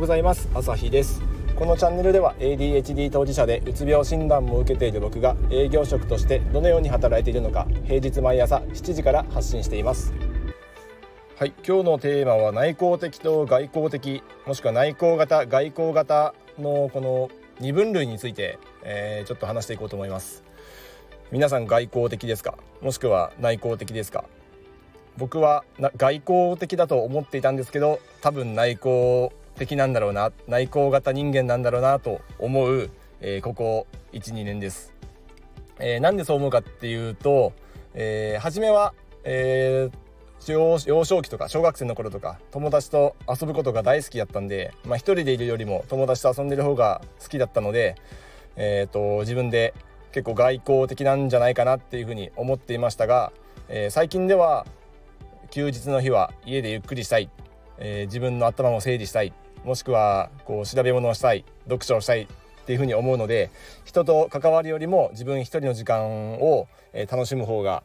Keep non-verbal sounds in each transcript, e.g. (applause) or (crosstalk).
ございます。朝日です。このチャンネルでは ADHD 当事者でうつ病診断も受けている僕が営業職としてどのように働いているのか平日毎朝7時から発信しています。はい今日のテーマは内向的と外向的もしくは内向型外向型のこの二分類について、えー、ちょっと話していこうと思います。皆さん外向的ですか？もしくは内向的ですか？僕は外交的だと思っていたんですけど多分内向的なんだろうな内向型人間なんだろうなと思う、えー、ここ12年です、えー、なんでそう思うかっていうと、えー、初めは、えー、幼少期とか小学生の頃とか友達と遊ぶことが大好きだったんで、まあ、一人でいるよりも友達と遊んでる方が好きだったので、えーと、自分で結構外交的なんじゃないかなっていうふうに思っていましたが、えー、最近では休日の日は家でゆっくりしたい、えー、自分の頭も整理したい。もしくはこう調べ物をしたい読書をしたいっていうふうに思うので人と関わるよりも自分一人の時間を、え、楽しむ方が、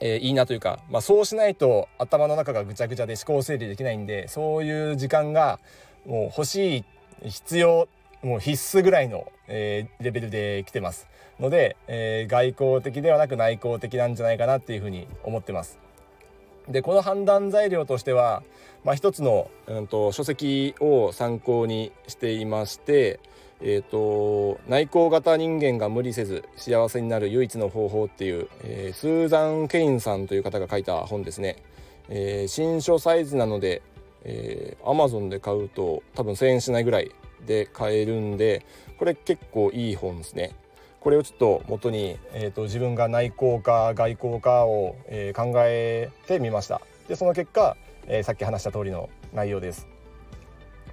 え、いいなというか、まあ、そうしないと頭の中がぐちゃぐちゃで思考整理できないんでそういう時間がもう欲しい必要もう必須ぐらいの、えー、レベルで来てますので、えー、外交的ではなく内向的なんじゃないかなっていうふうに思ってます。でこの判断材料としては、まあ、一つの、うんと、書籍を参考にしていまして、えーと、内向型人間が無理せず幸せになる唯一の方法っていう、えー、スーザン・ケインさんという方が書いた本ですね、えー、新書サイズなので、えー、Amazon で買うと多分1000円しないぐらいで買えるんでこれ結構いい本ですね。これをちょっと元に、えーと、自分が内向か外向かを、えー、考えてみました。でその結果、えー、さっき話した通りの内容です。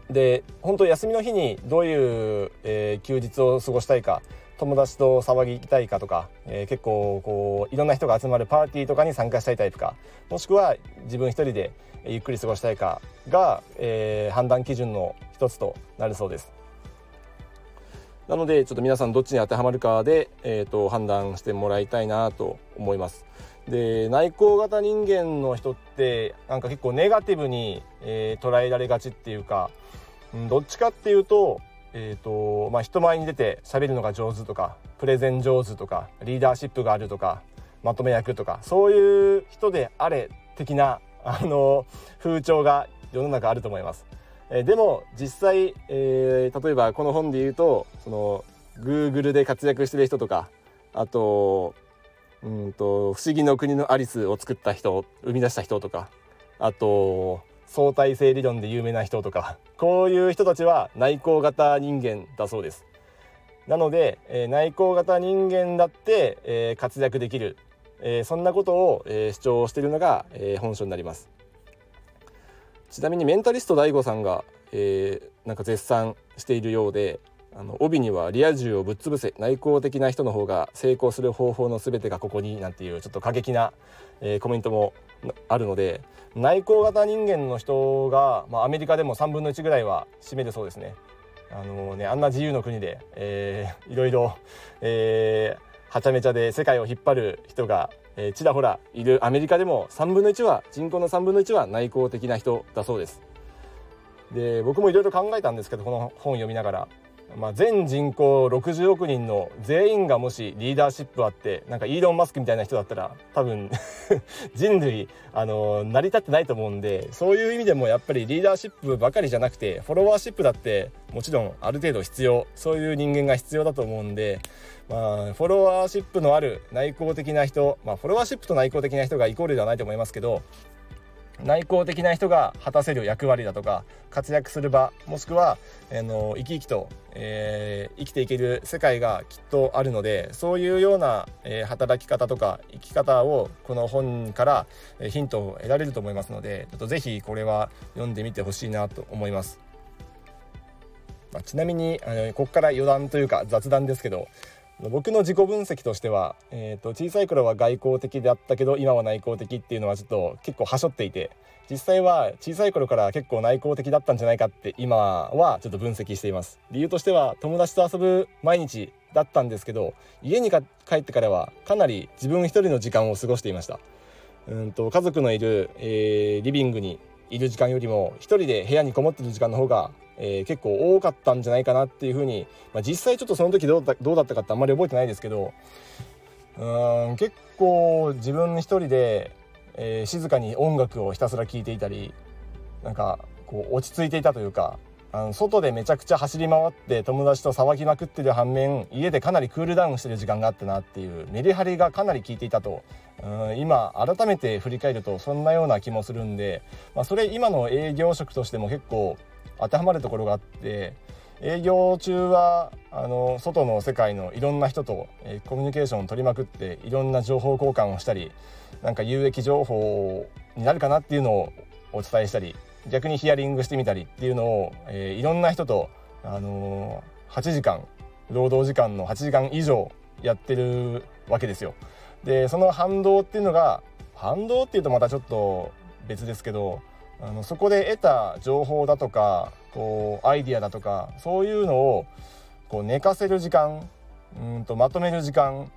で本当休みの日にどういう、えー、休日を過ごしたいか友達と騒ぎたいかとか、えー、結構こういろんな人が集まるパーティーとかに参加したいタイプかもしくは自分一人でゆっくり過ごしたいかが、えー、判断基準の一つとなるそうです。なのでちょっと皆さんどっちに当てはまるかで、えーと、判断してもらいたいなと思います。で内向型人間の人ってなんか結構ネガティブに、えー、捉えられがちっていうか、うん、どっちかっていうと,、えーとまあ、人前に出て喋るのが上手とかプレゼン上手とかリーダーシップがあるとかまとめ役とかそういう人であれ的なあの風潮が世の中あると思います。え、でも実際、えー、例えばこの本で言うとその Google で活躍してる人とかあとうんと「不思議の国のアリス」を作った人生み出した人とかあと相対性理論で有名な人とかこういう人たちは内向型人間だそうです。なので、えー、内向型人間だって、えー、活躍できる、えー、そんなことを、え主張しているのが、え本書になります。ちなみにメンタリスト DAIGO さんが、えー、なんか絶賛しているようであの帯には「リア充をぶっ潰せ内向的な人の方が成功する方法の全てがここに」なんていうちょっと過激な、えー、コメントもあるので内向型人間の人が、まあ、アメリカでも3分の1ぐらいは占めるそうですね。あのねあんな自由の国で、えー、いろいろ、えー、はちゃめちゃで世界を引っ張る人がえー、ちらほらいるアメリカでも3分の1は人口の3分の1は内向的な人だそうです。で僕もいろいろ考えたんですけどこの本を読みながら、まあ、全人口60億人の全員がもしリーダーシップあってなんかイーロン・マスクみたいな人だったら多分 (laughs) 人類あの成り立ってないと思うんでそういう意味でもやっぱりリーダーシップばかりじゃなくてフォロワーシップだってもちろんある程度必要そういう人間が必要だと思うんでまあ、フォロワーシップのある内向的な人、まあ、フォロワーシップと内向的な人がイコールではないと思いますけど内向的な人が果たせる役割だとか活躍する場もしくは、あの生き生きと、えー、生きていける世界がきっとあるのでそういうような、えー、働き方とか生き方をこの本からヒントを得られると思いますのでちょっとぜひこれは読んでみてほしいなと思います。まあ、ちなみにあのここから余談というか雑談ですけど僕の自己分析としては、えーと、小さい頃は外交的であったけど今は内向的っていうのはちょっと結構はしょっていて実際は小さい頃から結構内向的だったんじゃないかって今はちょっと分析しています。理由としては友達と遊ぶ毎日だったんですけど家に帰ってからはかなり自分一人の時間を過ごしていました。うんと家族のいる、えー、リビングにいる時間よりも一人で部屋にこもってる時間の方がえー、結構多かったんじゃないかなっていうふうに、まあ、実際ちょっとその時どうだどうだったかってあんまり覚えてないですけどうん結構自分一人で、えー、静かに音楽をひたすら聴いていたりなんかこう落ち着いていたというかあの外でめちゃくちゃ走り回って友達と騒ぎまくってる反面家でかなりクールダウンしてる時間があったなっていうメリハリがかなり効いていたとうん今改めて振り返るとそんなような気もするんで、まあ、それ今の営業職としても結構当てはまるところがあって営業中はあの外の世界のいろんな人と、えー、コミュニケーションを取りまくっていろんな情報交換をしたりなんか有益情報になるかなっていうのをお伝えしたり逆にヒアリングしてみたりっていうのを、えー、いろんな人と、あのー、8時間労働時間の8時間以上やってるわけですよ。でその反動っていうのが反動っていうとまたちょっと別ですけどあのそこで得た情報だとかこうアイディアだとかそういうのをこう寝かせる時間うんとまとめる時間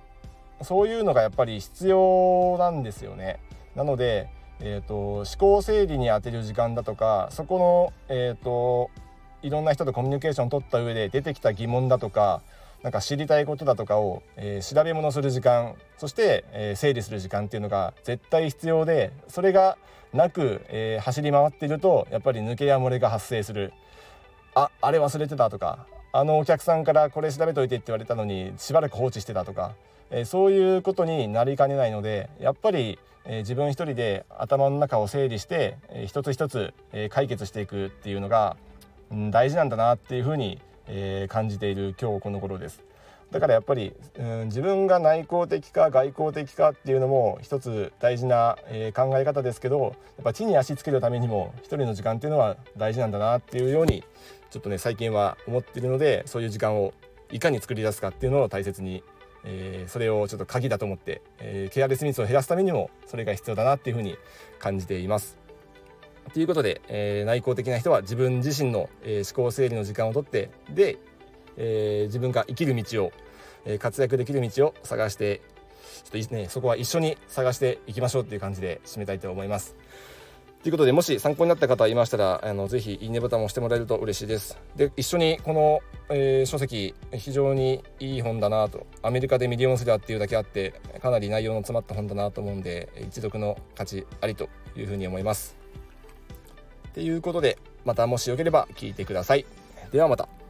そういうのがやっぱり必要なんですよね。なのでえーと、思考整理に充てる時間だとかそこの、えーと、いろんな人とコミュニケーションを取った上で出てきた疑問だとかなんか知りたいことだとかを、えー、調べ物する時間そして、えー、整理する時間っていうのが絶対必要でそれがなく、えー、走り回っているとやっぱり抜けや漏れが発生する。ああれ忘れてたとかあのお客さんからこれ調べといてって言われたのにしばらく放置してたとか、えそういうことになりかねないのでやっぱりえー、自分一人で頭の中を整理して、えー、一つ一つ、えー、解決していくっていうのが、うん、大事なんだなっていうふうに、えー、感じている今日この頃です。だからやっぱり、うん、自分が内向的か外向的かっていうのも一つ大事な、えー、考え方ですけどやっぱ地に足つけるためにも一人の時間っていうのは大事なんだなっていうようにちょっとね最近は思ってるのでそういう時間をいかに作り出すかっていうのを大切にえー、それをちょっと鍵だと思って、えー、ケアレスミスを減らすためにもそれが必要だなっていうふうに感じています。ということで、えー、内向的な人は自分自身の、えー、思考整理の時間をとってで、えー、自分が生きる道を、えー、活躍できる道を探してちょっとねそこは一緒に探していきましょうっていう感じで締めたいと思います。ということでもし参考になった方いましたらあのぜひいいねボタンを押してもらえると嬉しいです。で一緒にこの、えー、書籍非常にいい本だなと。アメリカでミリオンセラーっていうだけあってかなり内容の詰まった本だなと思うんで一読の価値ありというふうに思います。ということでまたもしよければ聞いてください。ではまた。